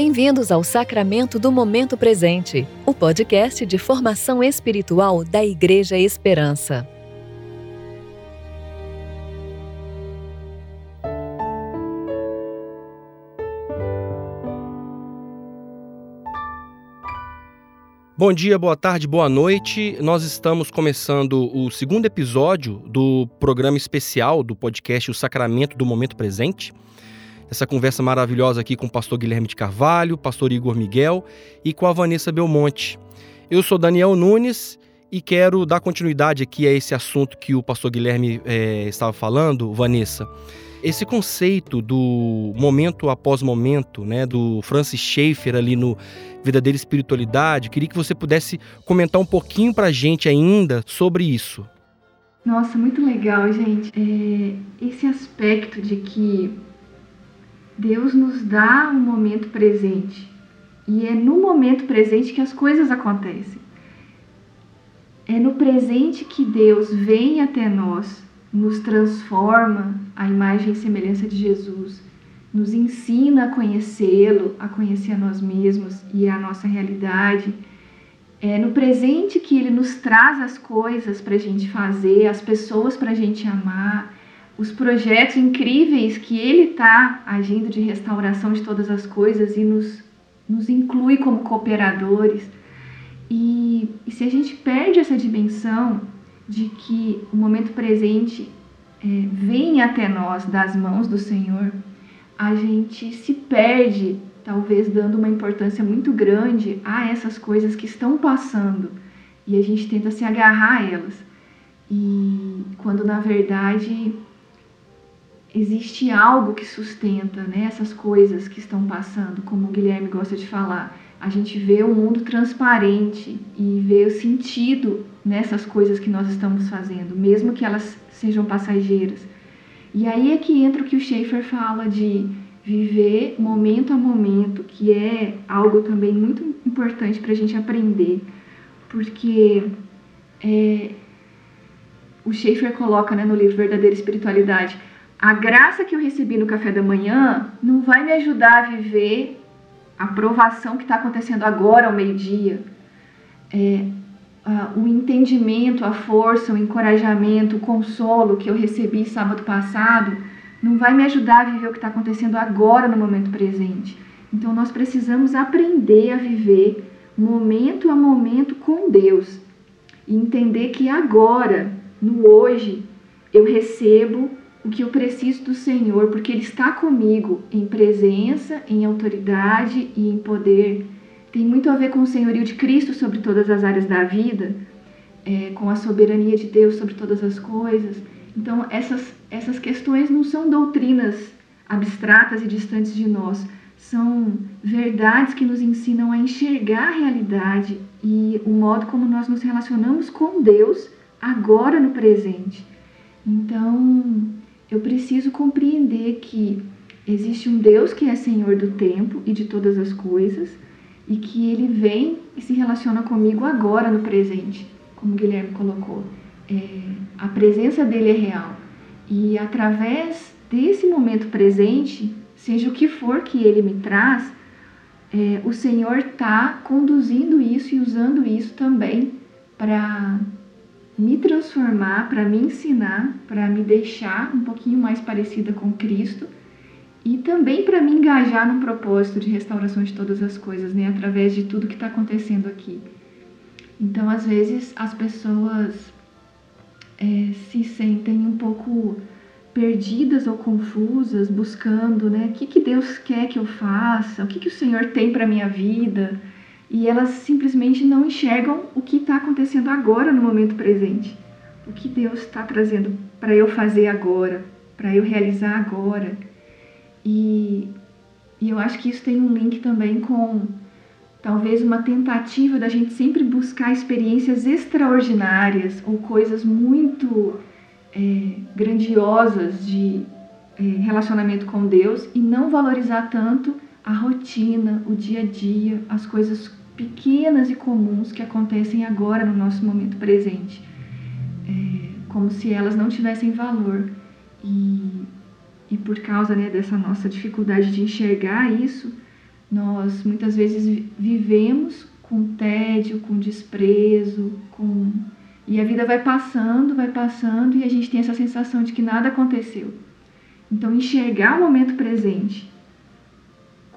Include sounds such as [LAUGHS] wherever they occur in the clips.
Bem-vindos ao Sacramento do Momento Presente, o podcast de formação espiritual da Igreja Esperança. Bom dia, boa tarde, boa noite. Nós estamos começando o segundo episódio do programa especial do podcast O Sacramento do Momento Presente. Essa conversa maravilhosa aqui com o pastor Guilherme de Carvalho, pastor Igor Miguel e com a Vanessa Belmonte. Eu sou Daniel Nunes e quero dar continuidade aqui a esse assunto que o pastor Guilherme é, estava falando, Vanessa esse conceito do momento após momento, né, do Francis Schaeffer ali no Verdadeira Espiritualidade, queria que você pudesse comentar um pouquinho para a gente ainda sobre isso. Nossa, muito legal, gente. É, esse aspecto de que Deus nos dá um momento presente e é no momento presente que as coisas acontecem. É no presente que Deus vem até nós nos transforma à imagem e semelhança de Jesus, nos ensina a conhecê-lo, a conhecer a nós mesmos e a nossa realidade. É no presente que ele nos traz as coisas para a gente fazer, as pessoas para a gente amar, os projetos incríveis que ele está agindo de restauração de todas as coisas e nos, nos inclui como cooperadores. E, e se a gente perde essa dimensão, de que o momento presente é, vem até nós das mãos do Senhor, a gente se perde, talvez dando uma importância muito grande a essas coisas que estão passando e a gente tenta se agarrar a elas. E quando na verdade existe algo que sustenta né, essas coisas que estão passando, como o Guilherme gosta de falar a gente vê o um mundo transparente e vê o sentido nessas coisas que nós estamos fazendo, mesmo que elas sejam passageiras. E aí é que entra o que o Schaefer fala de viver momento a momento, que é algo também muito importante para a gente aprender, porque é, o Schaefer coloca né, no livro Verdadeira Espiritualidade: a graça que eu recebi no café da manhã não vai me ajudar a viver a provação que está acontecendo agora ao meio-dia, é, o entendimento, a força, o encorajamento, o consolo que eu recebi sábado passado, não vai me ajudar a viver o que está acontecendo agora no momento presente. Então nós precisamos aprender a viver momento a momento com Deus e entender que agora, no hoje, eu recebo o que eu preciso do Senhor, porque Ele está comigo em presença, em autoridade e em poder. Tem muito a ver com o senhorio de Cristo sobre todas as áreas da vida, é, com a soberania de Deus sobre todas as coisas. Então, essas, essas questões não são doutrinas abstratas e distantes de nós, são verdades que nos ensinam a enxergar a realidade e o modo como nós nos relacionamos com Deus agora no presente. Então, eu preciso compreender que existe um Deus que é Senhor do tempo e de todas as coisas e que ele vem e se relaciona comigo agora no presente, como o Guilherme colocou. É, a presença dele é real e através desse momento presente, seja o que for que ele me traz, é, o Senhor está conduzindo isso e usando isso também para me transformar, para me ensinar, para me deixar um pouquinho mais parecida com Cristo e também para me engajar num propósito de restauração de todas as coisas, né, através de tudo que está acontecendo aqui. Então, às vezes, as pessoas é, se sentem um pouco perdidas ou confusas, buscando, né, o que, que Deus quer que eu faça, o que, que o Senhor tem para minha vida e elas simplesmente não enxergam o que está acontecendo agora no momento presente. O que Deus está trazendo para eu fazer agora, para eu realizar agora. E, e eu acho que isso tem um link também com talvez uma tentativa da gente sempre buscar experiências extraordinárias ou coisas muito é, grandiosas de é, relacionamento com Deus e não valorizar tanto a rotina, o dia a dia, as coisas pequenas e comuns que acontecem agora no nosso momento presente, é, como se elas não tivessem valor. E, e por causa né, dessa nossa dificuldade de enxergar isso, Nós muitas vezes vivemos com tédio, com desprezo, com e a vida vai passando, vai passando e a gente tem essa sensação de que nada aconteceu. Então enxergar o momento presente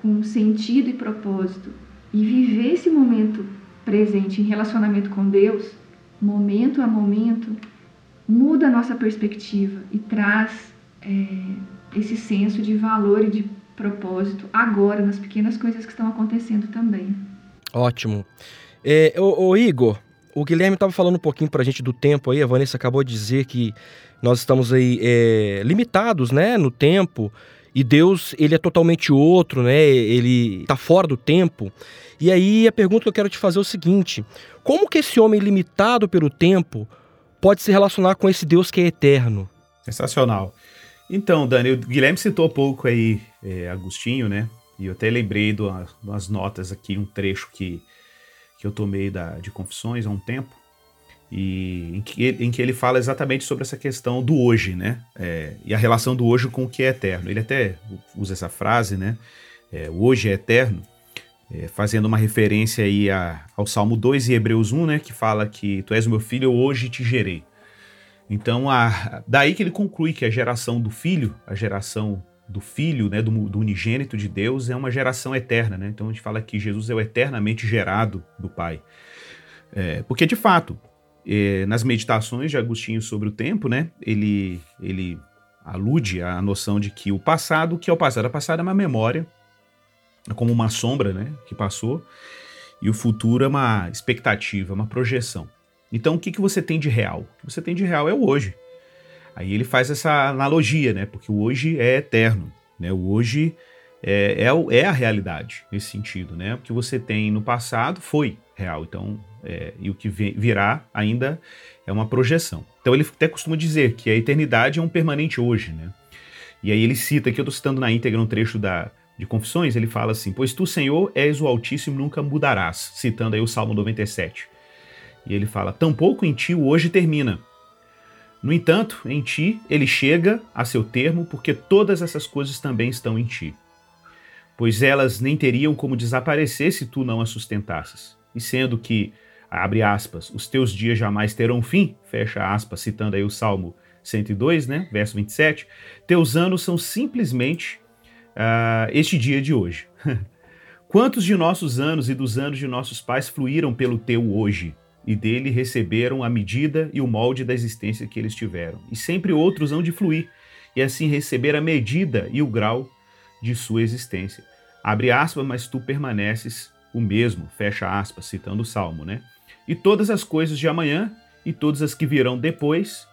com sentido e propósito e viver esse momento presente em relacionamento com Deus, momento a momento, muda a nossa perspectiva e traz é, esse senso de valor e de propósito agora, nas pequenas coisas que estão acontecendo também. Ótimo. É, Igor, o Guilherme estava falando um pouquinho para a gente do tempo aí, a Vanessa acabou de dizer que nós estamos aí é, limitados, né, no tempo, e Deus, ele é totalmente outro, né, ele está fora do tempo. E aí a pergunta que eu quero te fazer é o seguinte, como que esse homem limitado pelo tempo pode se relacionar com esse Deus que é eterno? Sensacional. Então, Dani, o Guilherme citou pouco aí é, Agostinho, né? E eu até lembrei de umas notas aqui, um trecho que, que eu tomei da, de Confissões há um tempo, e em que, ele, em que ele fala exatamente sobre essa questão do hoje, né? É, e a relação do hoje com o que é eterno. Ele até usa essa frase, né? É, o hoje é eterno, é, fazendo uma referência aí a, ao Salmo 2 e Hebreus 1, né? Que fala que tu és meu filho, hoje te gerei. Então, a, daí que ele conclui que a geração do filho, a geração do filho, né, do, do, unigênito de Deus, é uma geração eterna. Né? Então, a gente fala que Jesus é o eternamente gerado do Pai. É, porque, de fato, é, nas meditações de Agostinho sobre o tempo, né, ele, ele alude à noção de que o passado, que é o passado? O passado é uma memória, é como uma sombra né, que passou, e o futuro é uma expectativa, uma projeção. Então, o que, que você tem de real? O que você tem de real é o hoje. Aí ele faz essa analogia, né? Porque o hoje é eterno, né? O hoje é, é, é a realidade nesse sentido, né? O que você tem no passado foi real, então é, e o que virá ainda é uma projeção. Então ele até costuma dizer que a eternidade é um permanente hoje, né? E aí ele cita, aqui eu estou citando na íntegra um trecho da, de Confissões, ele fala assim: Pois tu, Senhor, és o Altíssimo, nunca mudarás, citando aí o Salmo 97. E ele fala: Tampouco em ti o hoje termina. No entanto, em ti ele chega a seu termo, porque todas essas coisas também estão em ti. Pois elas nem teriam como desaparecer se tu não as sustentasses. E sendo que, abre aspas, os teus dias jamais terão fim, fecha aspas, citando aí o Salmo 102, né, verso 27, teus anos são simplesmente uh, este dia de hoje. [LAUGHS] Quantos de nossos anos e dos anos de nossos pais fluíram pelo teu hoje? e dele receberam a medida e o molde da existência que eles tiveram. E sempre outros hão de fluir, e assim receber a medida e o grau de sua existência. Abre aspas, mas tu permaneces o mesmo, fecha aspas, citando o Salmo, né? E todas as coisas de amanhã e todas as que virão depois,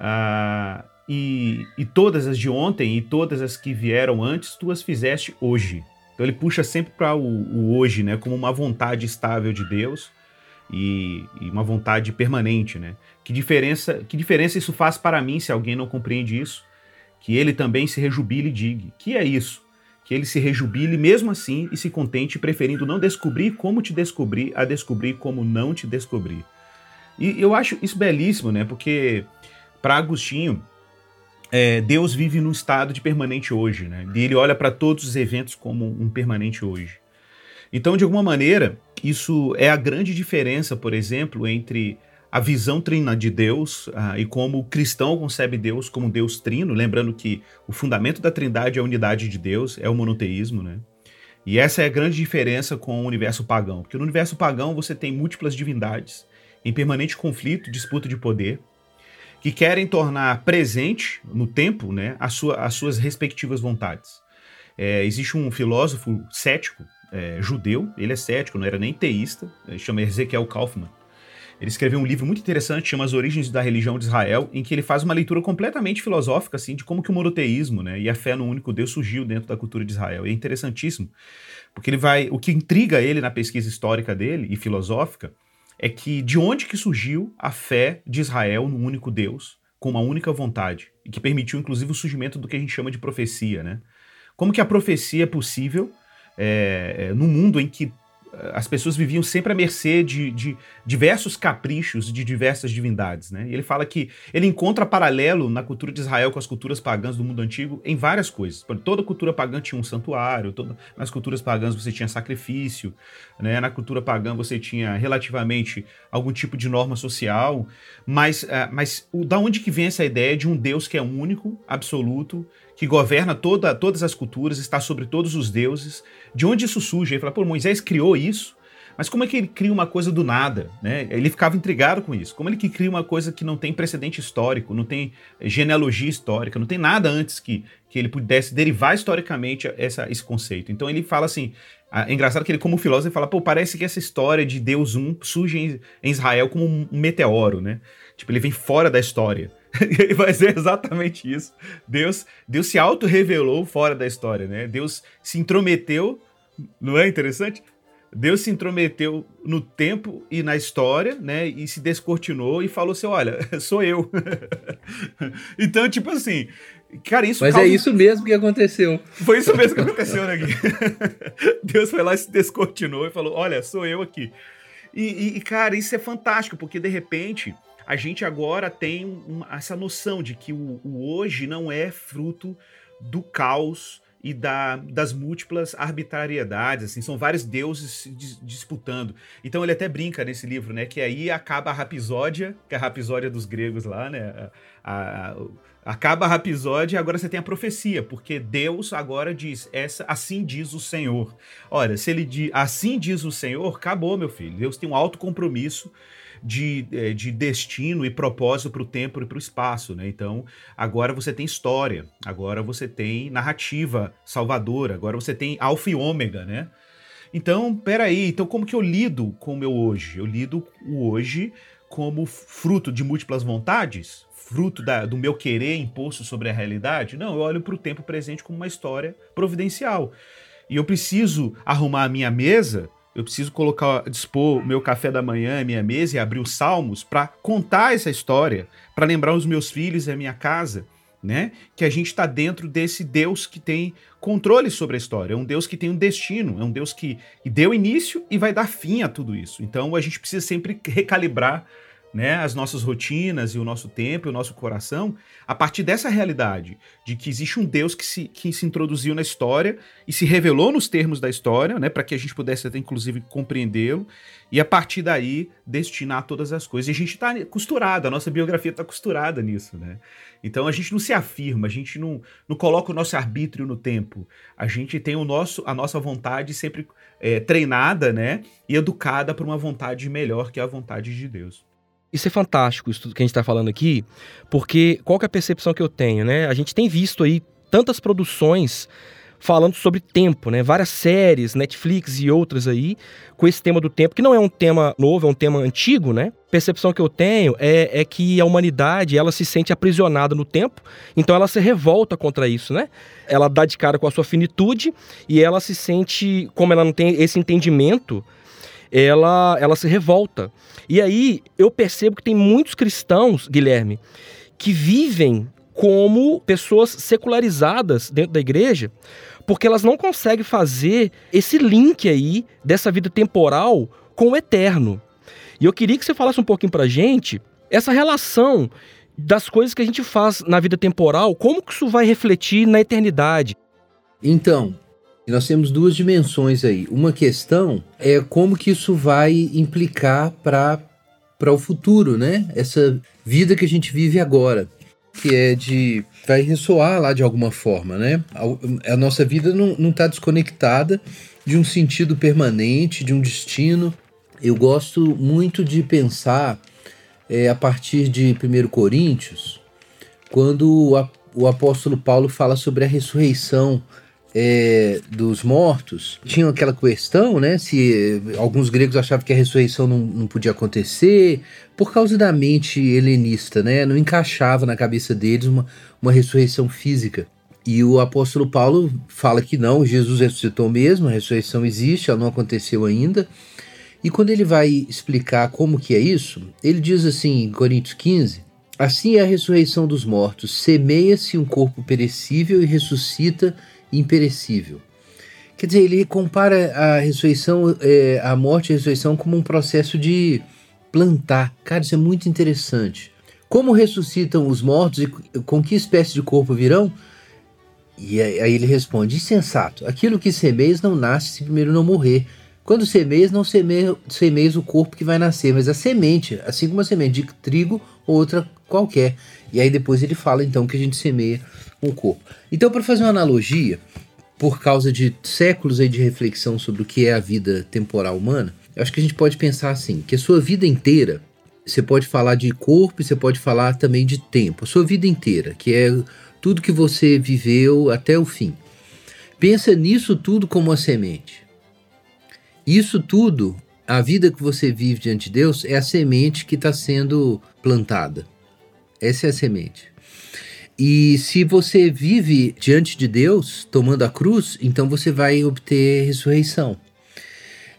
ah, e, e todas as de ontem e todas as que vieram antes, tu as fizeste hoje. Então ele puxa sempre para o, o hoje, né? Como uma vontade estável de Deus, e, e, uma vontade permanente, né? Que diferença, que diferença isso faz para mim se alguém não compreende isso? Que ele também se rejubile e diga. Que é isso? Que ele se rejubile mesmo assim e se contente, preferindo não descobrir como te descobrir a descobrir como não te descobrir. E eu acho isso belíssimo, né? Porque para Agostinho, é, Deus vive num estado de permanente hoje, né? E ele olha para todos os eventos como um permanente hoje. Então, de alguma maneira, isso é a grande diferença, por exemplo, entre a visão trina de Deus uh, e como o cristão concebe Deus como Deus trino, lembrando que o fundamento da trindade é a unidade de Deus, é o monoteísmo, né? E essa é a grande diferença com o universo pagão, porque no universo pagão você tem múltiplas divindades em permanente conflito, disputa de poder, que querem tornar presente no tempo né, a sua, as suas respectivas vontades. É, existe um filósofo cético é, judeu, ele é cético, não era nem teísta, ele chama Ezequiel Kaufman. Ele escreveu um livro muito interessante, chama As Origens da Religião de Israel, em que ele faz uma leitura completamente filosófica, assim, de como que o monoteísmo, né, e a fé no único Deus surgiu dentro da cultura de Israel. E é interessantíssimo, porque ele vai, o que intriga ele na pesquisa histórica dele e filosófica é que de onde que surgiu a fé de Israel no único Deus, com uma única vontade, e que permitiu inclusive o surgimento do que a gente chama de profecia, né? Como que a profecia é possível é, é, no mundo em que as pessoas viviam sempre à mercê de, de, diversos caprichos de diversas divindades. Né? E ele fala que ele encontra paralelo na cultura de Israel com as culturas pagãs do mundo antigo em várias coisas. Toda cultura pagã tinha um santuário, toda, nas culturas pagãs você tinha sacrifício, né? na cultura pagã você tinha relativamente algum tipo de norma social, mas, uh, mas o, da onde que vem essa ideia de um Deus que é único, absoluto, que governa toda, todas as culturas, está sobre todos os deuses. De onde isso surge? Ele fala, pô, Moisés criou isso, mas como é que ele cria uma coisa do nada? Né? Ele ficava intrigado com isso. Como ele que cria uma coisa que não tem precedente histórico, não tem genealogia histórica, não tem nada antes que, que ele pudesse derivar historicamente essa, esse conceito. Então ele fala assim. É engraçado que ele, como filósofo, fala, pô, parece que essa história de Deus um surge em, em Israel como um meteoro, né? Tipo, ele vem fora da história. [LAUGHS] vai ser exatamente isso. Deus, Deus se auto-revelou fora da história, né? Deus se intrometeu, não é interessante? Deus se intrometeu no tempo e na história, né? E se descortinou e falou assim: olha, [LAUGHS] sou eu. [LAUGHS] então, tipo assim, cara, isso. Mas é causa... é isso mesmo que aconteceu. Foi isso mesmo que aconteceu, né, Gui? Deus foi lá e se descortinou e falou: olha, sou eu aqui. E, e, cara, isso é fantástico, porque de repente a gente agora tem uma, essa noção de que o, o, hoje não é fruto do caos e da, das múltiplas arbitrariedades, assim, são vários deuses se disputando. Então ele até brinca nesse livro, né, que aí acaba a rapisódia, que é a rapisódia dos gregos lá, né, a, a, acaba a rapisódia e agora você tem a profecia, porque Deus agora diz, essa assim diz o Senhor. Olha, se ele diz, assim diz o Senhor, acabou, meu filho. Deus tem um alto compromisso de, é, de destino e propósito para o tempo e para o espaço, né? Então, agora você tem história, agora você tem narrativa salvadora, agora você tem alfa e ômega, né? Então, peraí, então como que eu lido com o meu hoje? Eu lido o hoje como fruto de múltiplas vontades? Fruto da, do meu querer imposto sobre a realidade? Não, eu olho para o tempo presente como uma história providencial. E eu preciso arrumar a minha mesa eu preciso colocar, dispor o meu café da manhã, minha mesa e abrir os salmos para contar essa história, para lembrar os meus filhos e a minha casa, né? Que a gente está dentro desse Deus que tem controle sobre a história, é um Deus que tem um destino, é um Deus que, que deu início e vai dar fim a tudo isso. Então a gente precisa sempre recalibrar né, as nossas rotinas e o nosso tempo e o nosso coração a partir dessa realidade de que existe um Deus que se, que se introduziu na história e se revelou nos termos da história, né, para que a gente pudesse até inclusive compreendê-lo e a partir daí destinar todas as coisas. E a gente está costurado, a nossa biografia está costurada nisso, né? Então a gente não se afirma, a gente não, não coloca o nosso arbítrio no tempo. A gente tem o nosso, a nossa vontade sempre é, treinada, né, e educada para uma vontade melhor que a vontade de Deus. Isso é fantástico, isso que a gente está falando aqui, porque qual que é a percepção que eu tenho, né? A gente tem visto aí tantas produções falando sobre tempo, né? Várias séries, Netflix e outras aí, com esse tema do tempo, que não é um tema novo, é um tema antigo, né? Percepção que eu tenho é, é que a humanidade, ela se sente aprisionada no tempo, então ela se revolta contra isso, né? Ela dá de cara com a sua finitude e ela se sente, como ela não tem esse entendimento ela, ela se revolta. E aí eu percebo que tem muitos cristãos, Guilherme, que vivem como pessoas secularizadas dentro da igreja, porque elas não conseguem fazer esse link aí dessa vida temporal com o eterno. E eu queria que você falasse um pouquinho pra gente essa relação das coisas que a gente faz na vida temporal, como que isso vai refletir na eternidade. Então, e nós temos duas dimensões aí. Uma questão é como que isso vai implicar para para o futuro, né? Essa vida que a gente vive agora, que é de vai ressoar lá de alguma forma, né? A, a nossa vida não está desconectada de um sentido permanente, de um destino. Eu gosto muito de pensar é, a partir de 1 Coríntios, quando o, o apóstolo Paulo fala sobre a ressurreição é, dos mortos, tinham aquela questão, né? Se alguns gregos achavam que a ressurreição não, não podia acontecer, por causa da mente helenista, né? Não encaixava na cabeça deles uma, uma ressurreição física. E o apóstolo Paulo fala que não, Jesus ressuscitou mesmo, a ressurreição existe, ela não aconteceu ainda. E quando ele vai explicar como que é isso, ele diz assim em Coríntios 15: Assim é a ressurreição dos mortos, semeia-se um corpo perecível e ressuscita imperecível. Quer dizer, ele compara a ressurreição, é, a morte e a ressurreição como um processo de plantar. Cara, isso é muito interessante. Como ressuscitam os mortos e com que espécie de corpo virão? E aí ele responde: insensato, aquilo que semeias não nasce se primeiro não morrer. Quando semeias, não semeias o corpo que vai nascer, mas a semente, assim como a semente de trigo ou outra qualquer. E aí depois ele fala então que a gente semeia um corpo. Então, para fazer uma analogia, por causa de séculos aí de reflexão sobre o que é a vida temporal humana, eu acho que a gente pode pensar assim, que a sua vida inteira, você pode falar de corpo e você pode falar também de tempo. A sua vida inteira, que é tudo que você viveu até o fim. Pensa nisso tudo como uma semente. Isso tudo, a vida que você vive diante de Deus, é a semente que está sendo plantada. Essa é a semente. E se você vive diante de Deus, tomando a cruz, então você vai obter ressurreição.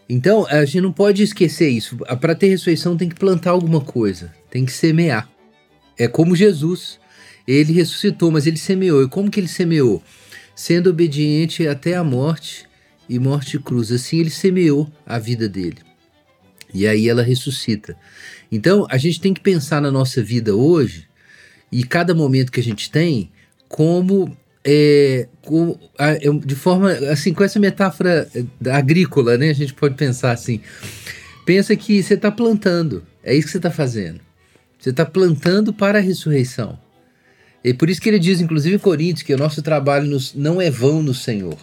Então, a gente não pode esquecer isso. Para ter ressurreição, tem que plantar alguma coisa, tem que semear. É como Jesus. Ele ressuscitou, mas ele semeou. E como que ele semeou? Sendo obediente até a morte e morte cruz. Assim ele semeou a vida dele. E aí ela ressuscita. Então, a gente tem que pensar na nossa vida hoje e cada momento que a gente tem como é, com, a, de forma assim com essa metáfora é, agrícola né a gente pode pensar assim pensa que você está plantando é isso que você está fazendo você está plantando para a ressurreição e por isso que ele diz inclusive em Coríntios que o nosso trabalho nos, não é vão no Senhor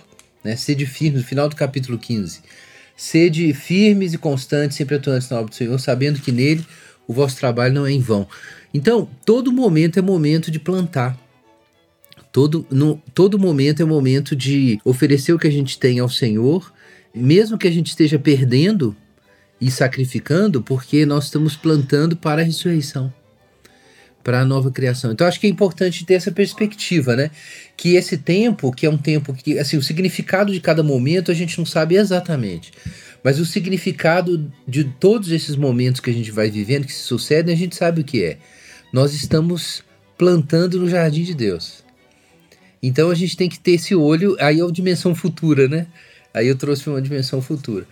né? Sede firmes no final do capítulo 15 sede firmes e constantes sempre atuantes na obra do Senhor sabendo que nele o vosso trabalho não é em vão. Então, todo momento é momento de plantar. Todo, no, todo momento é momento de oferecer o que a gente tem ao Senhor, mesmo que a gente esteja perdendo e sacrificando, porque nós estamos plantando para a ressurreição, para a nova criação. Então, acho que é importante ter essa perspectiva, né? Que esse tempo, que é um tempo que, assim, o significado de cada momento a gente não sabe exatamente. Mas o significado de todos esses momentos que a gente vai vivendo, que se sucedem, a gente sabe o que é nós estamos plantando no jardim de Deus. Então a gente tem que ter esse olho, aí é a dimensão futura, né? Aí eu trouxe uma dimensão futura.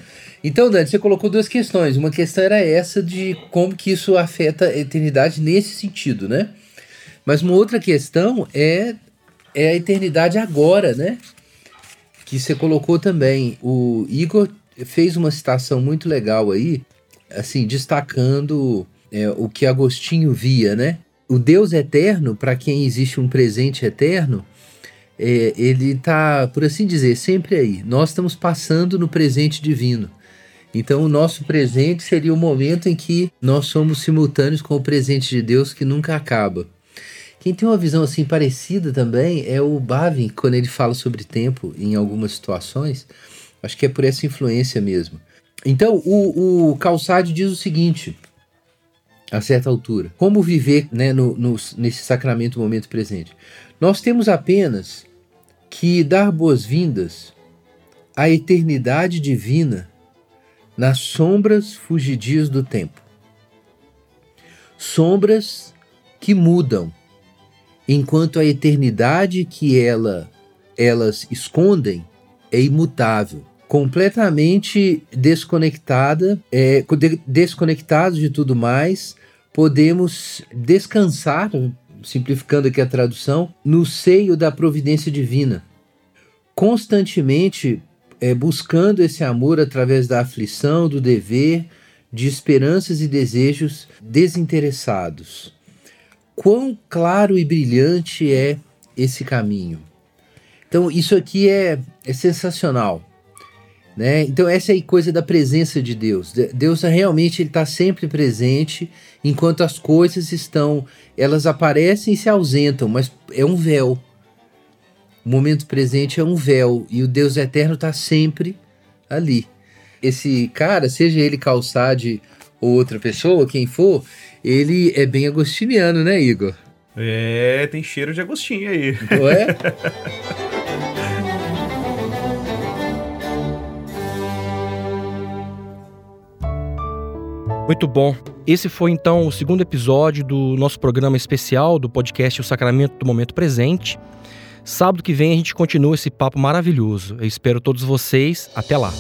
Então, Dani, você colocou duas questões. Uma questão era essa de como que isso afeta a eternidade nesse sentido, né? Mas uma outra questão é, é a eternidade agora, né? Que você colocou também. O Igor fez uma citação muito legal aí, assim, destacando é, o que Agostinho via, né? O Deus eterno, para quem existe um presente eterno, é, ele está, por assim dizer, sempre aí. Nós estamos passando no presente divino. Então, o nosso presente seria o momento em que nós somos simultâneos com o presente de Deus que nunca acaba. Quem tem uma visão assim parecida também é o Bavin, quando ele fala sobre tempo em algumas situações. Acho que é por essa influência mesmo. Então, o, o Calçade diz o seguinte: a certa altura. Como viver né, no, no, nesse sacramento momento presente? Nós temos apenas que dar boas-vindas à eternidade divina nas sombras fugidias do tempo. Sombras que mudam, enquanto a eternidade que ela, elas escondem é imutável completamente desconectada, é, desconectados de tudo mais, podemos descansar, simplificando aqui a tradução, no seio da providência divina, constantemente é, buscando esse amor através da aflição, do dever, de esperanças e desejos desinteressados. Quão claro e brilhante é esse caminho! Então, isso aqui é, é sensacional. Né? Então essa é a coisa da presença de Deus. Deus realmente está sempre presente, enquanto as coisas estão, elas aparecem e se ausentam, mas é um véu. O momento presente é um véu e o Deus eterno está sempre ali. Esse cara, seja ele Calçade ou outra pessoa, quem for, ele é bem agostiniano, né, Igor? É, tem cheiro de Agostinho aí. Não é? [LAUGHS] Muito bom. Esse foi então o segundo episódio do nosso programa especial do podcast O Sacramento do Momento Presente. Sábado que vem a gente continua esse papo maravilhoso. Eu espero todos vocês. Até lá.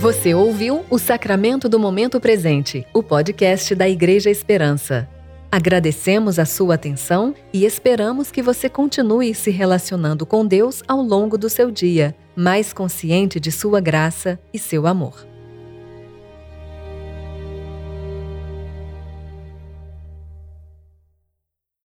Você ouviu o Sacramento do Momento Presente, o podcast da Igreja Esperança. Agradecemos a sua atenção e esperamos que você continue se relacionando com Deus ao longo do seu dia, mais consciente de sua graça e seu amor.